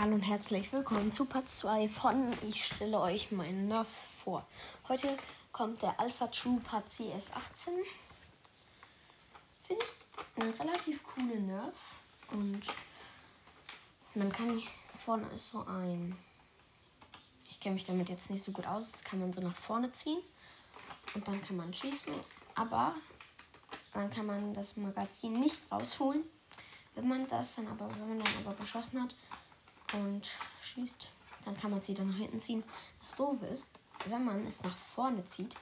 Hallo und herzlich willkommen zu Part 2 von Ich stelle euch meine Nerfs vor. Heute kommt der Alpha True Part CS18. Finde ich eine relativ coole Nerf. Und man kann, vorne ist so ein, ich kenne mich damit jetzt nicht so gut aus, das kann man so nach vorne ziehen. Und dann kann man schießen. Aber dann kann man das Magazin nicht rausholen. Wenn man das dann aber, wenn man dann aber geschossen hat, und schießt, dann kann man sie dann nach hinten ziehen. Das Doofe ist, wenn man es nach vorne zieht,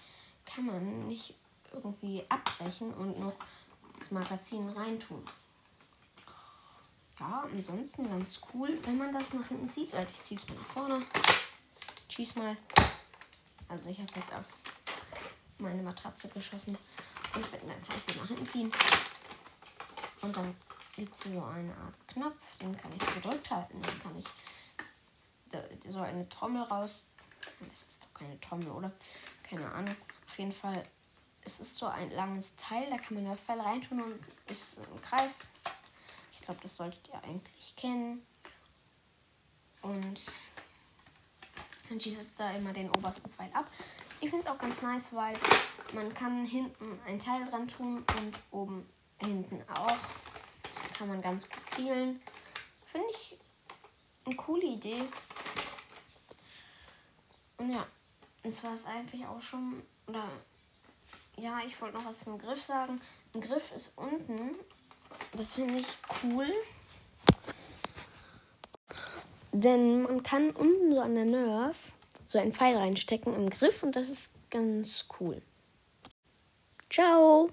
kann man nicht irgendwie abbrechen und noch das Magazin reintun. Ja, ansonsten ganz cool, wenn man das nach hinten zieht. Also ich ziehe es mal nach vorne. Schieß mal. Also ich habe jetzt auf meine Matratze geschossen. Und dann kann ich sie nach hinten ziehen. Und dann gibt es so eine Art Knopf, den kann ich gedrückt halten. Dann kann ich so eine Trommel raus. Das ist doch keine Trommel, oder? Keine Ahnung. Auf jeden Fall, es ist so ein langes Teil, da kann man eine Pfeil reintun und ist ein Kreis. Ich glaube, das solltet ihr eigentlich kennen. Und dann schießt es da immer den obersten Pfeil ab. Ich finde es auch ganz nice, weil man kann hinten ein Teil dran tun und oben hinten auch kann man ganz gut zielen. Finde ich eine coole Idee. Und ja, das war es eigentlich auch schon. Oder ja, ich wollte noch was zum Griff sagen. Ein Griff ist unten. Das finde ich cool. Denn man kann unten so an der Nerf so einen Pfeil reinstecken im Griff und das ist ganz cool. Ciao!